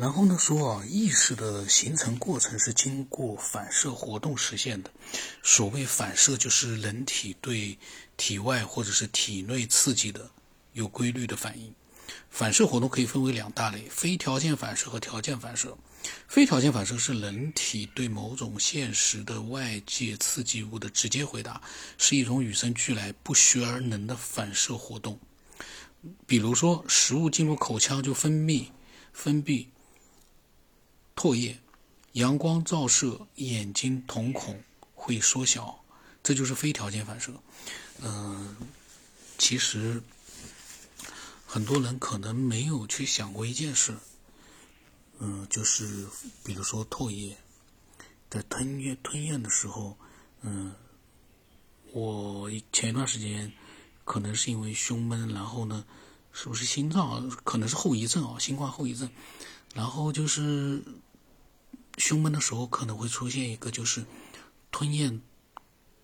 然后呢说啊，意识的形成过程是经过反射活动实现的。所谓反射，就是人体对体外或者是体内刺激的有规律的反应。反射活动可以分为两大类：非条件反射和条件反射。非条件反射是人体对某种现实的外界刺激物的直接回答，是一种与生俱来、不学而能的反射活动。比如说，食物进入口腔就分泌分泌唾液，阳光照射眼睛瞳孔会缩小，这就是非条件反射。嗯，其实很多人可能没有去想过一件事。嗯，就是比如说唾液，在吞咽吞咽的时候，嗯，我前一段时间可能是因为胸闷，然后呢，是不是心脏可能是后遗症啊？新冠后遗症，然后就是胸闷的时候可能会出现一个就是吞咽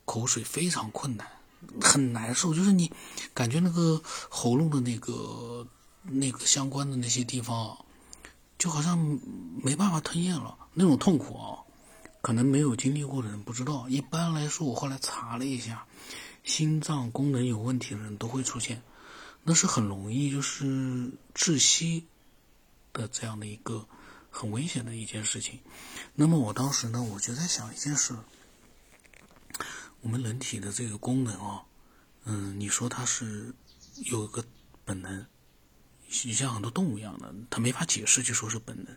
口水非常困难，很难受，就是你感觉那个喉咙的那个那个相关的那些地方。就好像没办法吞咽了，那种痛苦啊，可能没有经历过的人不知道。一般来说，我后来查了一下，心脏功能有问题的人都会出现，那是很容易就是窒息的这样的一个很危险的一件事情。那么我当时呢，我就在想一件事：我们人体的这个功能啊，嗯，你说它是有个本能。像很多动物一样的，它没法解释，就说是本能。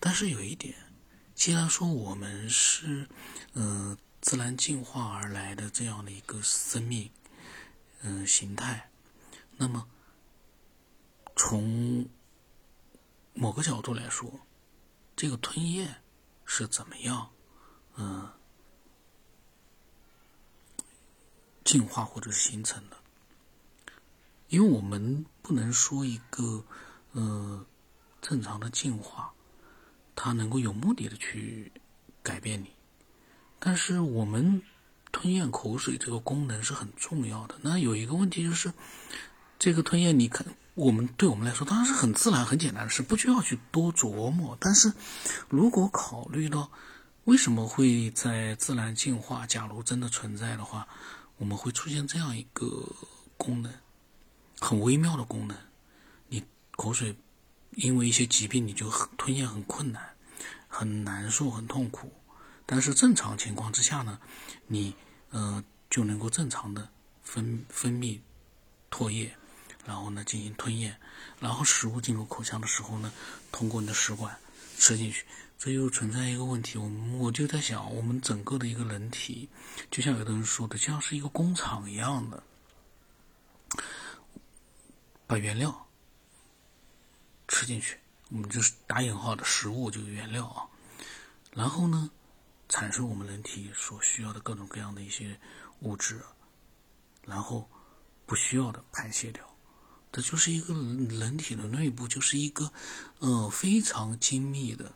但是有一点，既然说我们是，嗯，自然进化而来的这样的一个生命，嗯，形态，那么从某个角度来说，这个吞咽是怎么样，嗯，进化或者是形成的？因为我们不能说一个，呃，正常的进化，它能够有目的的去改变你，但是我们吞咽口水这个功能是很重要的。那有一个问题就是，这个吞咽，你看，我们对我们来说当然是很自然、很简单的事，不需要去多琢磨。但是如果考虑到为什么会在自然进化，假如真的存在的话，我们会出现这样一个功能。很微妙的功能，你口水因为一些疾病，你就吞咽很困难，很难受，很痛苦。但是正常情况之下呢，你呃就能够正常的分分泌唾液，然后呢进行吞咽，然后食物进入口腔的时候呢，通过你的食管吃进去。这又存在一个问题，我我就在想，我们整个的一个人体，就像有的人说的，像是一个工厂一样的。把原料吃进去，我们就是打引号的食物，就是原料啊。然后呢，产生我们人体所需要的各种各样的一些物质，然后不需要的排泄掉。这就是一个人体的内部，就是一个呃非常精密的、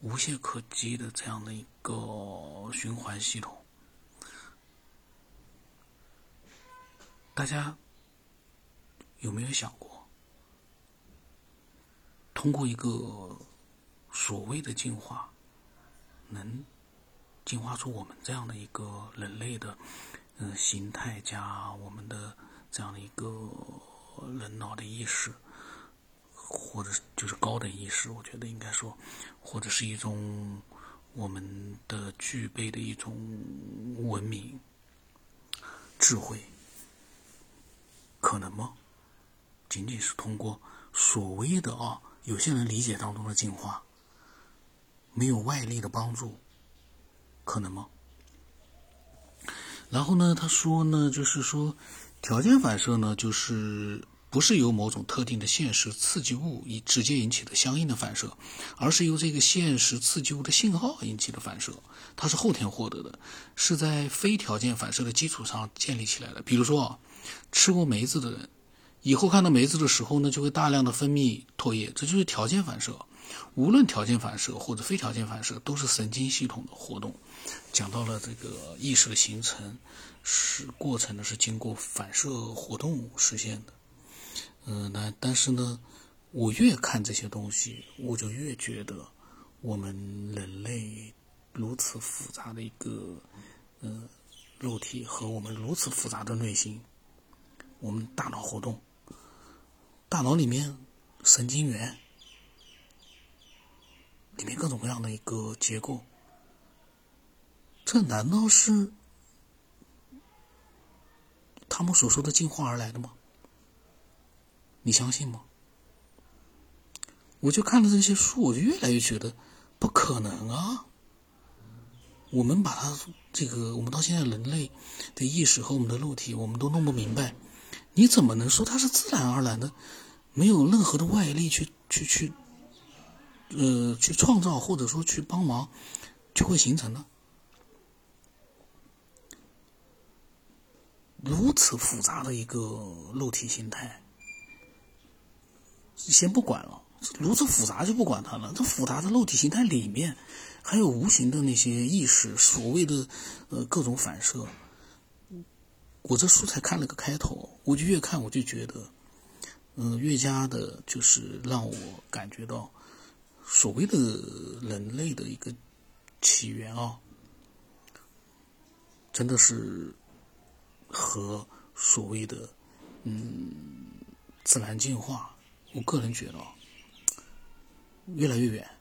无懈可击的这样的一个循环系统。大家。有没有想过，通过一个所谓的进化，能进化出我们这样的一个人类的嗯形态加我们的这样的一个人脑的意识，或者就是高等意识？我觉得应该说，或者是一种我们的具备的一种文明智慧，可能吗？仅仅是通过所谓的啊，有些人理解当中的进化，没有外力的帮助，可能吗？然后呢，他说呢，就是说，条件反射呢，就是不是由某种特定的现实刺激物以直接引起的相应的反射，而是由这个现实刺激物的信号引起的反射，它是后天获得的，是在非条件反射的基础上建立起来的。比如说啊，吃过梅子的人。以后看到梅子的时候呢，就会大量的分泌唾液，这就是条件反射。无论条件反射或者非条件反射，都是神经系统的活动。讲到了这个意识的形成，是过程呢是经过反射活动实现的。嗯，那但是呢，我越看这些东西，我就越觉得我们人类如此复杂的一个呃肉体和我们如此复杂的内心，我们大脑活动，大脑里面神经元里面各种各样的一个结构，这难道是？他们所说的进化而来的吗？你相信吗？我就看了这些书，我就越来越觉得不可能啊！我们把它这个，我们到现在人类的意识和我们的肉体，我们都弄不明白，你怎么能说它是自然而然的，没有任何的外力去去去，呃，去创造或者说去帮忙，就会形成呢？如此复杂的一个肉体形态，先不管了。如此复杂就不管它了。这复杂的肉体形态里面，还有无形的那些意识，所谓的呃各种反射。我这书才看了个开头，我就越看我就觉得，嗯，越加的就是让我感觉到，所谓的人类的一个起源啊，真的是。和所谓的嗯自然进化，我个人觉得越来越远。